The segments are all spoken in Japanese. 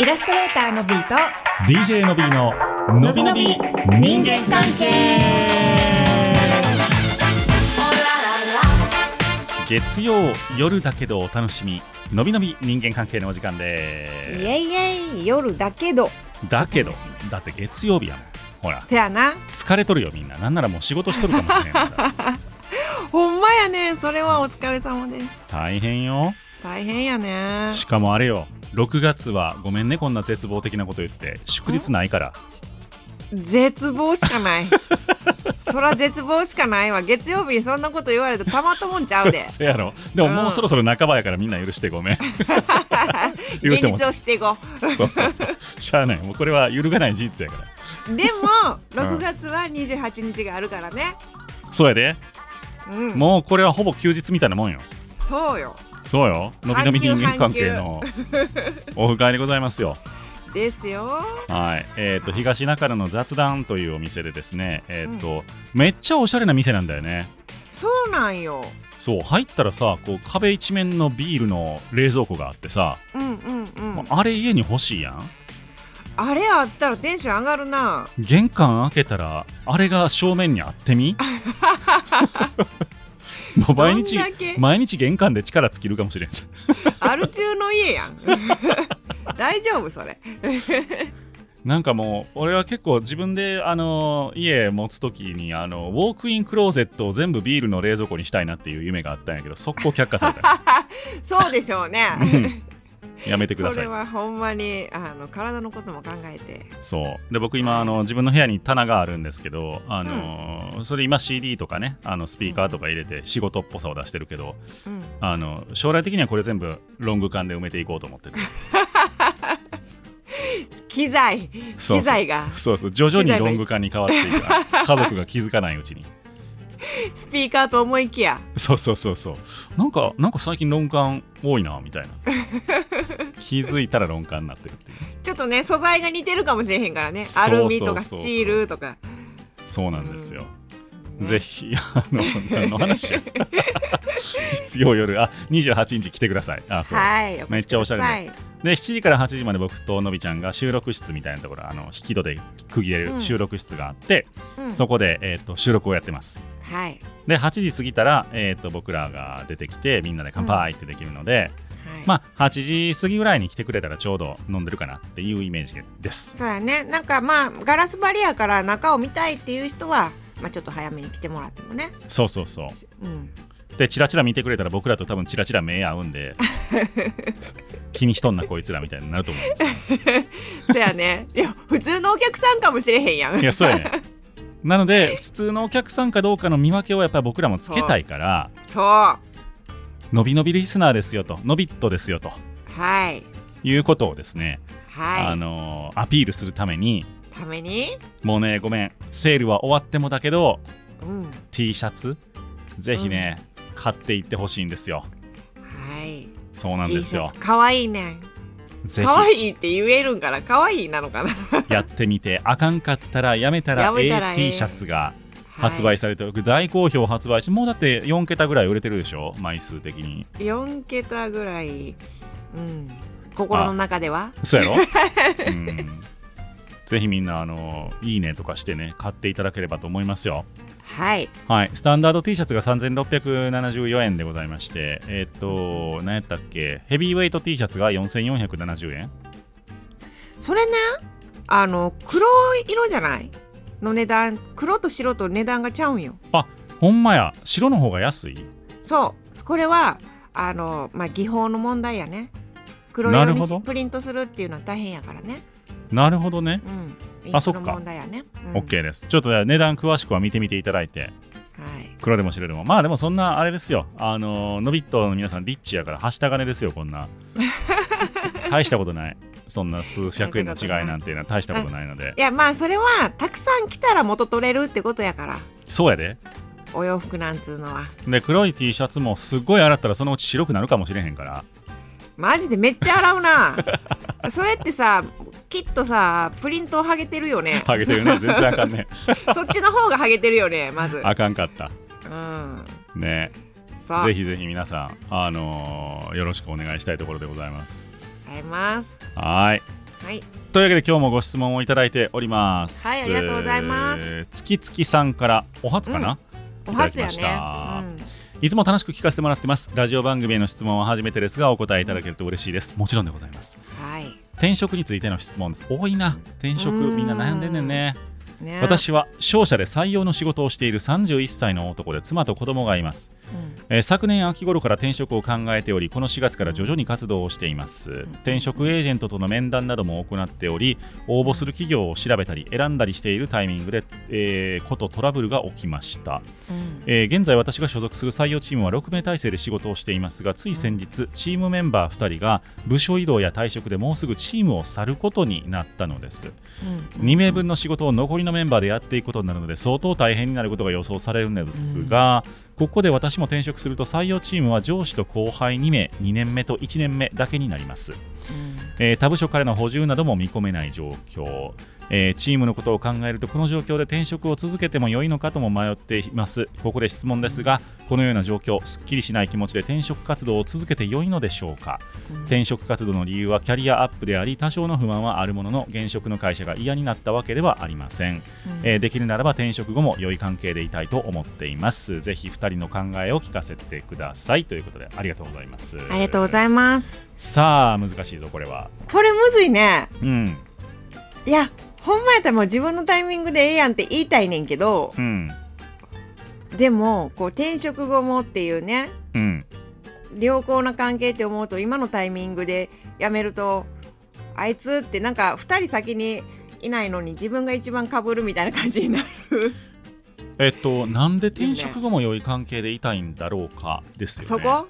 イラストレーターのビーと DJ のびーののびのび人間関係。月曜夜だけどお楽しみのびのび人間関係のお時間イでエイエイ夜だけど。すだけどだって月曜日やもん。ほら。せやな。疲れとるよみんな。なんならもう仕事しとるかもしれない ほんまやね。それはお疲れ様です。大変よ。大変やね。しかもあれよ6月はごめんねこんな絶望的なこと言って。祝日ないから。絶望しかない。そら絶望しかないわ。月曜日にそんなこと言われてたまったもんちゃうで。そやろ。でももうそろそろ半ばやからみんな許してごめん。言うても。現実をしていこそうそうそう。しゃあない。もうこれは揺るがない事実やから。うでも6月は28日があるからね。そうやで。うん。もうこれはほぼ休日みたいなもんよ。そうよそうよ。のびのび人間関係のオフ会でございますよ。ですよ。はい。えっ、と東中野の雑談というお店でですねえっ、と、めっちゃおしゃれな店なんだよね。そうなんよ。そう入ったらさこう壁一面のビールの冷蔵庫があってさ、うんうんうん。あれ家に欲しいやん。あれあったらテンション上がるな。玄関開けたらあれが正面にあってみ？もう毎日毎日玄関で力尽きるかもしれん。アル中の家やん。大丈夫それ。なんかもう俺は結構自分であの家持つ時にあのウォークインクローゼットを全部ビールの冷蔵庫にしたいなっていう夢があったんやけど速攻却下された。そうでしょうねやめてくだそれさいはほんまにあの体のことも考えて。そう。で僕今あの自分の部屋に棚があるんですけどあの、それ今 CD とかねあのスピーカーとか入れて仕事っぽさを出してるけどうん。あの将来的にはこれ全部ロング缶で埋めていこうと思ってる。機材。そうそう。機材が。そうそう。徐々にロング缶に変わっていく。家族が気づかないうちにスピーカーと思いきや。そうそうそうそう。なんかなんか最近ロン缶多いなみたいな。気づいたらロン缶になってるっていう。ちょっとね素材が似てるかもしれへんからね。アルミとかスチールとか。そうなんですよ、ねぜひあの何の話や月曜夜。あ28日来てください。あそう、はいめっちゃおしゃれね。ねで7時から8時まで僕とのびちゃんが収録室みたいなところあの引き戸で区切れうん。る収録室があって、うん。そこで、えー、と収録をやってますはい。で8時過ぎたら、えー、と僕らが出てきてみんなで乾杯ってできるので、はい。まあ8時過ぎぐらいに来てくれたらちょうど飲んでるかなっていうイメージです。そうやね。なんかまあガラス張りやから中を見たいっていう人はまあちょっと早めに来てもらってもね。そうそうそう。うん。でチラチラ見てくれたら僕らと多分チラチラ目合うんで 気にしとんなこいつらみたいになると思うんですよ。そうやね。いや普通のお客さんかもしれへんやん。いやそうやねなので普通のお客さんかどうかの見分けをやっぱり僕らもつけたいからそう。はのびのびリスナーですよとのびっとですよと。い。いうことをですね、はい。あのーアピールするためにために？もうねごめん。セールは終わってもだけどうん。T シャツぜひね、買っていってほしいんですよ。はい。そうなんですよ。かわいいねぜかわいいって言えるんかな？かわいいなのかな？ひ やってみて。あかんかったらやめたら AT ええ。シャツがはい。発売されてる、大好評発売しもうだって4桁ぐらい売れてるでしょ？枚数的に。4桁ぐらい。うん。心の中では。そうやろ、うん、ぜひみんなあのいいねとかしてね買っていただければと思いますよ。はい。はい。スタンダード T シャツが3674円でございましてえっと何やったっけ？ヘビーウェイト T シャツが4470円？それねあの黒色じゃない？の値段黒と白と値段がちゃうんよ。あほんまや。白の方が安い？そう。これはあのまあ技法の問題やね。黒色にプリントするっていうのは大変やからねなるほどね。うん。あそっか。ね、うん、OK です。ちょっとね値段詳しくは見てみていただいて。はい。黒でも白でもまあでもそんなあれですよ。あののびっとの皆さんリッチやからはした金ですよこんな。大したことない。そんな数百円の違いなんていうのは大したことないので。いやまあそれはたくさん着たら元取れるってことやから。そうやで。お洋服なんつうのは。で黒い T シャツもすっごい洗ったらそのうち白くなるかもしれへんから。マジでめっちゃ洗うな。それってさきっとさプリントを剥げてるよね。ハゲてるね。全然あかんね。そっちの方が剥げてるよねまず。あかんかった。うん。ね。ぜひぜひ皆さん、あのーよろしくお願いしたいところでございます。あります。はい。はい。というわけで今日もご質問をいただいております。はいありがとうございます。えー月々さんからお初かな、お初やねいただきまいつも楽しく聞かせてもらってます。ラジオ番組への質問は初めてですがお答えいただけると嬉しいです。もちろんでございます。うん、はい転職についての質問です。多いな。転職みんな悩んでんねんね。ね。私は商社で採用の仕事をしている31歳の男で妻と子供がいます、えー昨年秋頃から転職を考えておりこの4月から徐々に活動をしています。転職エージェントとの面談なども行っており応募する企業を調べたり選んだりしているタイミングで、えーことトラブルが起きました。うん。えー現在私が所属する採用チームは6名体制で仕事をしていますがつい先日チームメンバー2人が部署移動や退職でもうすぐチームを去ることになったのです。うん。2名分の仕事を残りのメンバーでやっていくことになるので相当大変になることが予想されるのですが、ここで私も転職すると採用チームは上司と後輩2名2年目と1年目だけになります。えー他部署からの補充なども見込めない状況、えーチームのことを考えるとこの状況で転職を続けても良いのかとも迷っています。ここで質問ですがこのような状況すっきりしない気持ちで転職活動を続けて良いのでしょうか、転職活動の理由はキャリアアップであり多少の不満はあるものの現職の会社が嫌になったわけではありません、えーできるならば転職後も良い関係でいたいと思っています。ぜひ2人の考えを聞かせてください。ということでありがとうございます。ありがとうございます。さあ難しいぞこれは。これむずいね。うん。いやほんまやったらもう自分のタイミングでええやんって言いたいねんけどうんでもこう転職後もっていうねうん良好な関係って思うと今のタイミングで辞めるとあいつってなんか2人先にいないのに自分が一番かぶるみたいな感じになる。えっとなんで転職後も良い関係でいたいんだろうかですよね。そこ？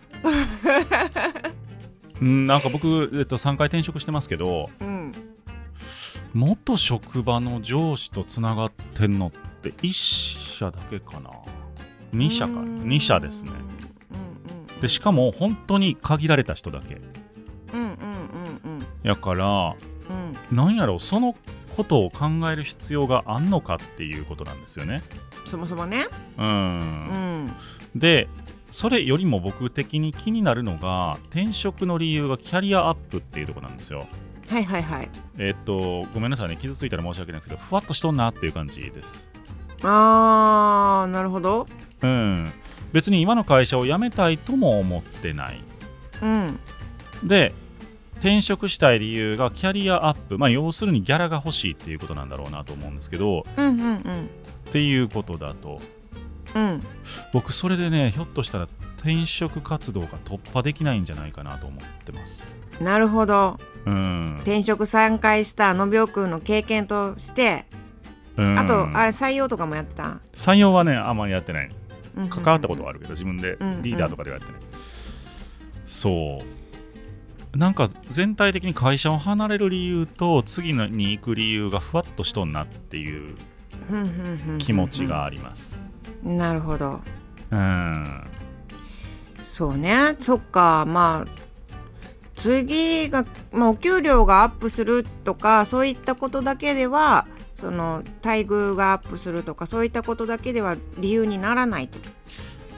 うんなんか僕、えっと、3回転職してますけどうん元職場の上司とつながってんのって1社だけかな。2社か。うーん。2社ですね。でしかも本当に限られた人だけ。やからうん。なんやろそのことを考える必要があんのかっていうことなんですよね。そもそもね。うん。うん。でそれよりも僕的に気になるのが転職の理由がキャリアアップっていうところなんですよはいはいはい。えっとごめんなさいね。傷ついたら申し訳ないですけどふわっとしとんなっていう感じです。あーなるほど。うん。別に今の会社を辞めたいとも思ってない。うん。で転職したい理由がキャリアアップ。まあ要するにギャラが欲しいっていうことなんだろうなと思うんですけどうんうんうん。っていうことだとうん。僕それでねひょっとしたら転職活動が突破できないんじゃないかなと思ってます。なるほど。うん、転職3回したのびおくんの経験としてうん。あとあれ採用とかもやってた？採用はねあんまりやってない。うんうん。関わったことはあるけど自分でうんリーダーとかではやってない、そう。なんか全体的に会社を離れる理由と次のに行く理由がふわっとしとんなっていううんうんうんうん。気持ちがありますなるほど。うん。そうね。そっか。まあ次が、まあ、お給料がアップするとかそういったことだけではその待遇がアップするとかそういったことだけでは理由にならないと。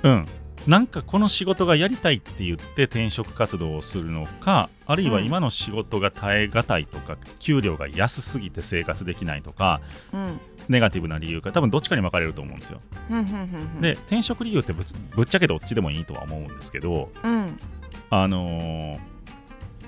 うん。なんかこの仕事がやりたいって言って転職活動をするのかあるいは今の仕事が耐え難いとか、給料が安すぎて生活できないとかうんネガティブな理由か多分どっちかに分かれると思うんですよ。で転職理由ってぶつぶっちゃけどっちでもいいとは思うんですけどうん。あのー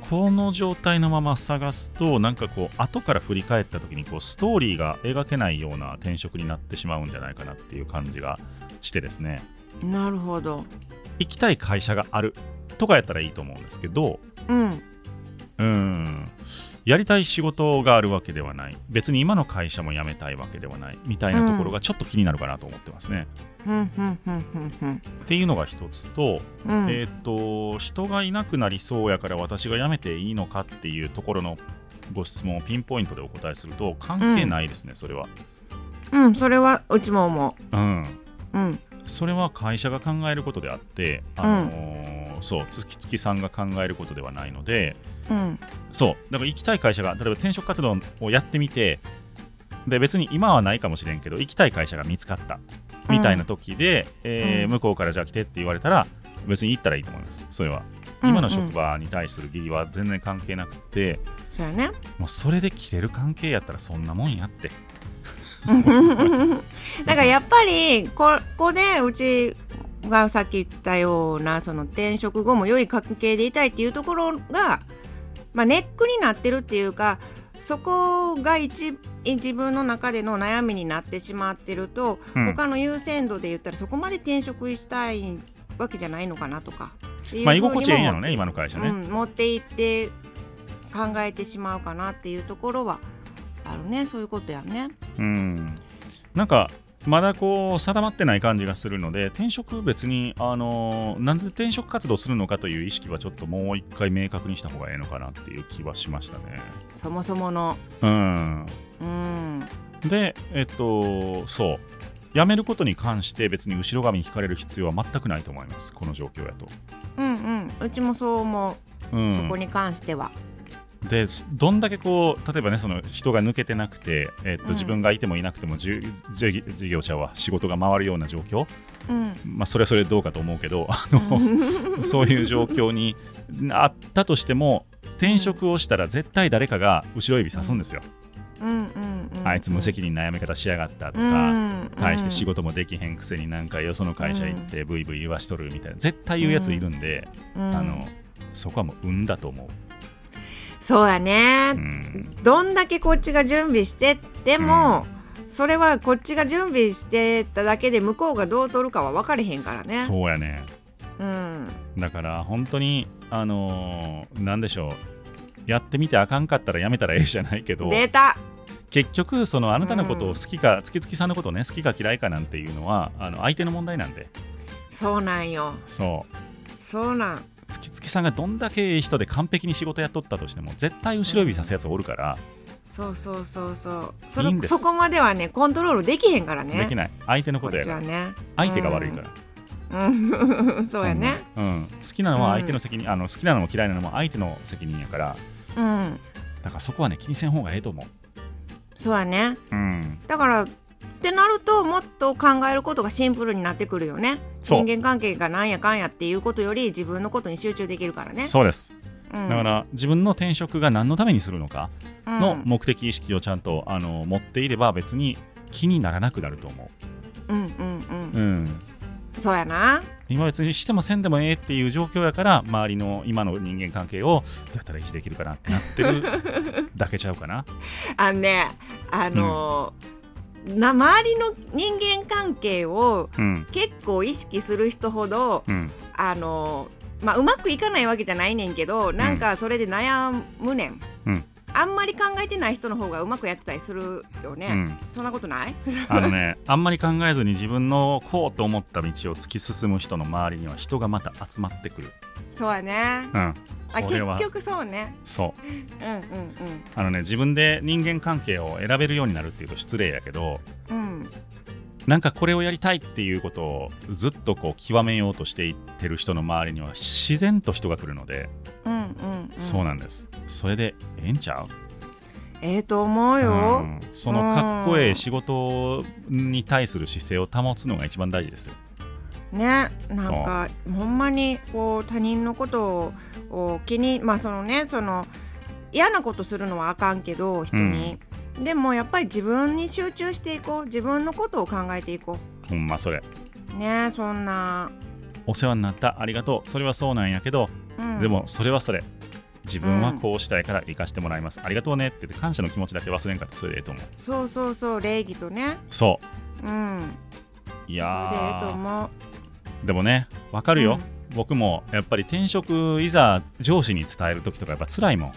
この状態のまま探すとなんかこう後から振り返った時にこうストーリーが描けないような転職になってしまうんじゃないかなっていう感じがしてですね。なるほど。行きたい会社があるとかやったらいいと思うんですけどうん。うんやりたい仕事があるわけではない。別に今の会社も辞めたいわけではない。みたいなところがちょっと気になるかなと思ってますね、っていうのが一つと、うん。えっ、と人がいなくなりそうやから私が辞めていいのかっていうところのご質問をピンポイントでお答えすると関係ないですね、それは。うんそれはうちも思う。ん。う。うん。それは会社が考えることであって、あのーそう月々さんが考えることではないのでうん。そうだから行きたい会社が例えば転職活動をやってみてで別に今はないかもしれんけど行きたい会社が見つかったみたいな時で、えーうん。向こうからじゃあ来てって言われたら別に行ったらいいと思いますそれは。うん今の職場に対する義理は全然関係なくて、そうやね。もうそれで切れる関係やったらそんなもんやって。だからやっぱりここでうちがさっき言ったようなその転職後も良い関係でいたいっていうところが、まあ、ネックになってるっていうかそこが一自分の中での悩みになってしまってると、うん。他の優先度で言ったらそこまで転職したいわけじゃないのかなとかまあ居心地ええんやろね今の会社ね、うん、持っていって考えてしまうかなっていうところはあるねそういうことやね。うん、なんかまだこう定まってない感じがするので転職別にあのなんで転職活動するのかという意識はちょっともう一回明確にした方がいいのかなっていう気はしましたね。そもそもの。うん、うんでえっとそう。辞めることに関して別に後ろ髪に引かれる必要は全くないと思います。この状況やと。うんうん。うちもそう思う、うん、そこに関しては。でどんだけこう例えばねその人が抜けてなくて、えっとうん。自分がいてもいなくてもじゅじ事業者は仕事が回るような状況、うん。まあ、それはそれでどうかと思うけどあの そういう状況にあったとしても転職をしたら絶対誰かが後ろ指さすんですよ、うん。あいつ無責任な辞め方しやがったとうか、ん。対して仕事もできへんくせになんかよその会社行ってブイブイ言わしとるみたいな絶対言うやついるんで、うん。あのそこはもう運だと思そうやね、う、うん、どんだけこっちが準備してっても、それはこっちが準備してただけで向こうがどう取るかは分かれへんからね。そうやね。うん。だから本当にあのーなんでしょう。やってみてあかんかったらやめたらええじゃないけど出た。結局そのあなたのことを好きか、月々さんのことをね好きか嫌いかなんていうのはあの相手の問題なんで。そうなんよ。そう。そうなん月々さんがどんだけいい人で完璧に仕事やっとったとしても絶対後ろ指さすやつおるから、そうそうそうそう。それそこまではねコントロールできへんからね。できない。相手のことやから。ね。相手が悪いから、うん。そうやね。うん、好きなのは相手の責任、あの好きなのも嫌いなのも相手の責任やから。うん。だからそこはね気にせん方がええと思そうやね。う、うん、だからってなるともっと考えることがシンプルになってくるよね。人間関係がなんやかんやっていうことより自分のことに集中できるからね。そうです。うん。だから自分の転職が何のためにするのかうん。の目的意識をちゃんとあの持っていれば別に気にならなくなると思う。んうんうん。う、うん、そうやな。今別にしてもせんでもええっていう状況やから周りの今の人間関係をどうやったら維持できるかなってなってるだけちゃうかな。あのねあのーな周りの人間関係をうん。結構意識する人ほどうん。あのーまあうまくいかないわけじゃないねんけどなんかそれで悩むねん、うん。あんまり考えてない人の方がうまくやってたりするよね、うん。そんなことない？あのねあんまり考えずに自分のこうと思った道を突き進む人の周りには人がまた集まってくる。そうやね。うんあ結局そうね。そう。うんうんあのね自分で人間関係を選べるようになるっていうと失礼やけどうん。うんなんかこれをやりたいっていうことをずっとこう極めようとしていってる人の周りには自然と人が来るので、うんうん、うん、そうなんです。それでええんちゃう？ええと思うよ、うん。そのかっこええ仕事に対する姿勢を保つのが一番大事ですよねなんかほんまにこう他人のことを気にまあそのねその嫌なことするのはあかんけど人に、でもやっぱり自分に集中していこう。自分のことを考えていこほんまそれ。うねそんな、お世話になった。ありがとう。それはそうなんやけど、うん、でもそれはそれ。自分はこうしたいから生かしてもらいます、ありがとうねって言って感謝の気持ちだけ忘れんかった。らそれでええと思う。そうそうそう。礼儀とね。そう。ん。ういそれでええとや思う。ーでもねわかるよ、僕もやっぱり転職いざ上司に伝える時とかやっぱ辛いもん。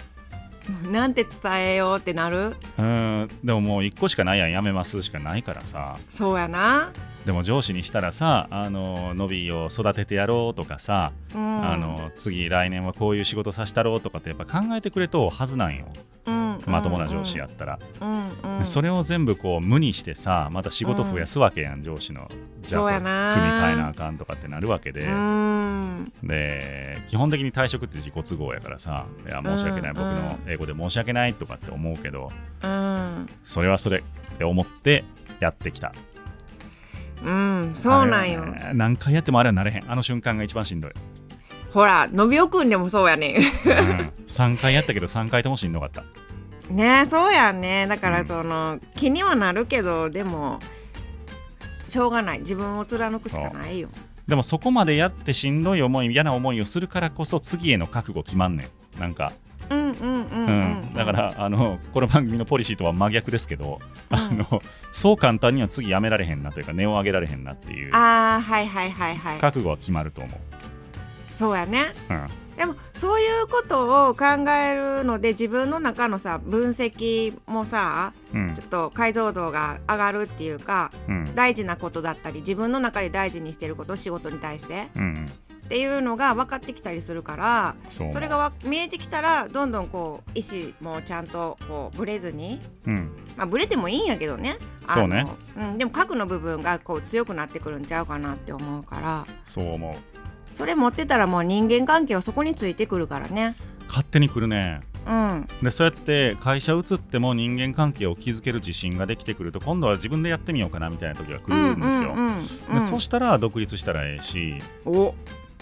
なんて伝えようってなる？うーん。でももう1個しかないやんやめますしかないからさ。そうやな。でも上司にしたらさあのノビーを育ててやろうとかさ、うん。あの次来年はこういう仕事させたろうとかってやっぱ考えてくれとうはずなんよ。うんまともな上司やったら、うんうん。でそれを全部こう無にしてさまた仕事増やすわけやん、上司の。じゃあ組み替えなあかんとかってなるわけで、うん。で基本的に退職って自己都合やからさいや申し訳ない、うん僕の英語で申し訳ないとかって思うけどうん。それはそれって思ってやってきた。うんそうなんよ。何回やってもあれはなれへん。あの瞬間が一番しんどい。ほらのびおくんでもそうやねん。うん、3回やったけど3回ともしんどかったねそうやんね。だかうんらその、気にはなるけどでもしょうがない。自分を貫くしかないよ。でもそこまでやってしんどい思い嫌な思いをするからこそ次への覚悟決まんねん。なんか、うんうんうんううん。ん、だからあのこの番組のポリシーとは真逆ですけど、うん。あのそう簡単には次やめられへんなというか値を上げられへんなっていう。ああはいはいはいはい。覚悟は決まると思う、そうやね。うん、でもそういうことを考えるので自分の中のさ分析もさうん。ちょっと解像度が上がるっていうかうん。大事なことだったり自分の中で大事にしてること仕事に対して。うんっていうのが分かってきたりするからそれがわ見えてきたらどんどんこう意思もちゃんとこうブレずにうん。まあブレてもいいんやけどね。そうね、うん、でも核の部分がこう強くなってくるんちゃうかなって思うから。そう思うそれ持ってたらもう人間関係はそこについてくるからね。勝手に来るね。うん。でそうやって会社移っても人間関係を築ける自信ができてくると今度は自分でやってみようかなみたいな時が来るんですよ、でそしたら独立したらええしお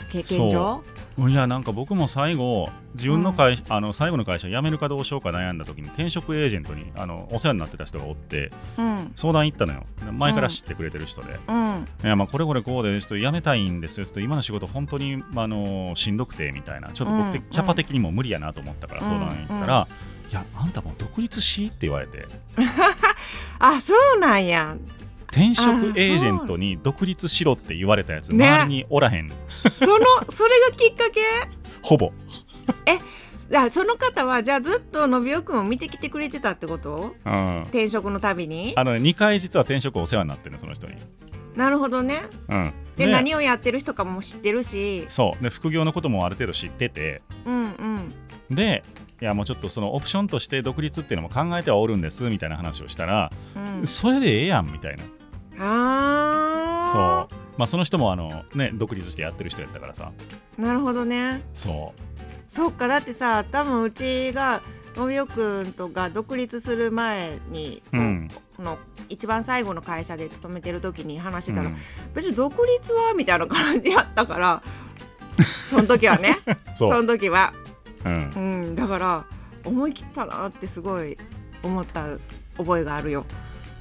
経験上？いやなんか僕も最後自分の会、あの最後の会社辞めるかどうしようか悩んだ時に転職エージェントにあのお世話になってた人がおってうん。相談行ったのよ。前から知ってくれてる人で、うん。いやまあこれこれこうでちょっと辞めたいんですよ。ちょっと今の仕事本当に、まああのしんどくてみたいな。ちょっと僕的、うん。キャパ的にも無理やなと思ったから相談行ったら、いやあんたもう独立しって言われて。あそうなんや転職エージェントに独立しろって言われたやつね。周りにおらへん、そのそれがきっかけ？ほぼ、あその方はじゃあずっとのびおくんを見てきてくれてたってこと？うん、転職のたびに？あのね2回実は転職お世話になってるのその人に、なるほどね。うん、で何をやってる人かも知ってるし。そう。で副業のこともある程度知ってて。うんうん。でいやもうちょっとそのオプションとして独立っていうのも考えてはおるんですみたいな話をしたら、うん。それでええやんみたいなあそう。まあその人もあのね独立してやってる人やったからさ。うなるほどね。そう。そっかだってさ多分うちがのびおくんとが独立する前に、うん。この一番最後の会社で勤めてる時に話してたら、うん。別に独立はみたいな感じやったから その時はね。そ、そうの時は。うん、うん。だから思い切ったなってすごい思った覚えがあるよ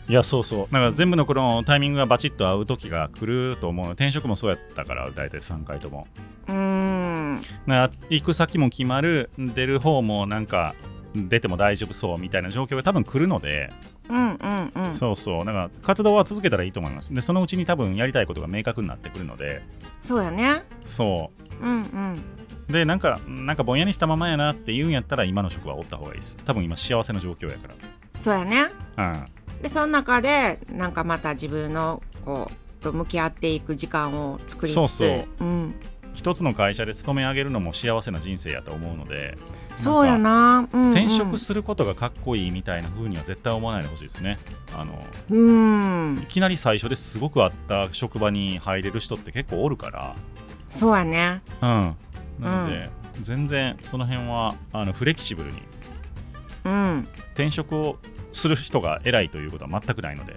いやそうそう。だから全部のこのタイミングがバチッと合う時が来ると思う。転職もそうやったから大体3回とも。うーんな行く先も決まる出る方もなんか出ても大丈夫そうみたいな状況が多分来るので、うんうんうん。そうそう。だから活動は続けたらいいと思います。でそのうちに多分やりたいことが明確になってくるので。そうやね。そう。んうん。うでなんかなんかぼんやりしたままやなって言うんやったら今の職はおった方がいいです。多分今幸せな状況やかそうやね。らうんでその中でなんかまた自分のこうと向き合っていく時間を作りつつそうそう。うん、一つの会社で勤め上げるのも幸せな人生やと思うのでそうやな、うんうん、転職することがかっこいいみたいな風には絶対思わないでほしいですね。あのうん。いきなり最初ですごくあった職場に入れる人って結構おるから。そうやね。うん。なので、全然その辺はあのフレキシブルに。うん。転職をする人が偉いということは全くないので、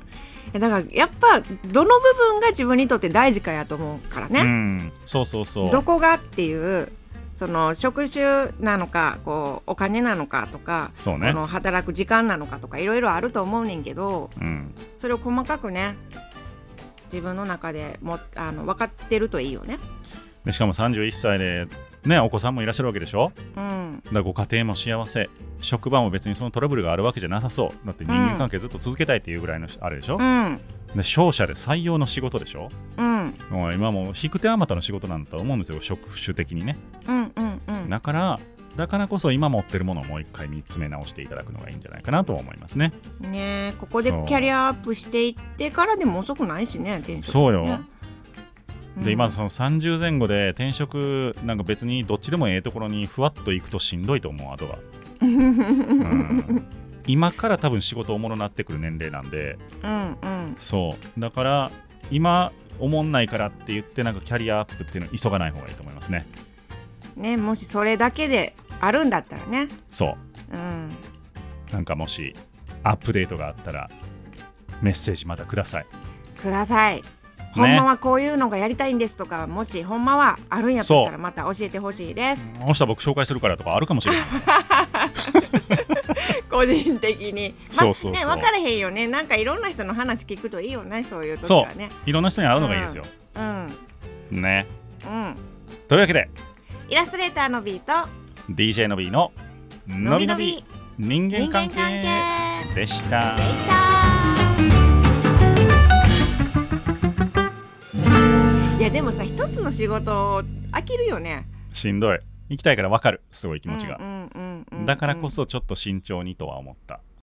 えだからやっぱどの部分が自分にとって大事かやと思うからうね、ん。そうそうそう。どこがっていうその職種なのかこうお金なのかとか、そうね。この働く時間なのかとかいろいろあると思うねんけどうん。それを細かくね自分の中でもあの分かってるといいよね。でしかも31歳でねお子さんもいらっしゃるわけでしょ？うん、だご家庭も幸せ。職場も別にそのトラブルがあるわけじゃなさそう。だって人間関係ずっと続けたいっていうぐらいのあれでしょ、うん、で商社で採用の仕事でしょ？うん、もう今もう引く手あまたの仕事なんだと思うんですよ。職種的にね。うん、うん、うん。だからだからこそ今持ってるものをもう一回見つめ直していただくのがいいんじゃないかなと思いますね。ねえここでキャリアアップしていってからでも遅くないしねそうよ。ねで今その30前後で転職なんか別にどっちでもええところにふわっと行くとしんどいと思うあとは、うん。今から多分仕事おもろなってくる年齢なんで。うんうん。そう。だから今おもんないからって言ってなんかキャリアアップっていうの急がない方がいいと思いますね。ねもしそれだけであるんだったらね。そう。うん。なんかもしアップデートがあったらメッセージまたください。くださいほんまはこういうのがやりたいんですとかもしほんまはあるんやとしたらまた教えてほしいです。明日僕紹介するからとかあるかもしれない。個人的に、まあ、そうそう。ね分からへんよね。なんかいろんな人の話聞くといいよねそういう時はね。いろんな人に会うのがいいですよ、うん。ね。うん。というわけで。イラストレーターのビーと DJ の B ののびのび。人間関係。でした。でしたでもさ一つの仕事飽きるよね。しんどい。行きたいから分かる。すごい気持ちが、だからこそちょっと慎重にとは思った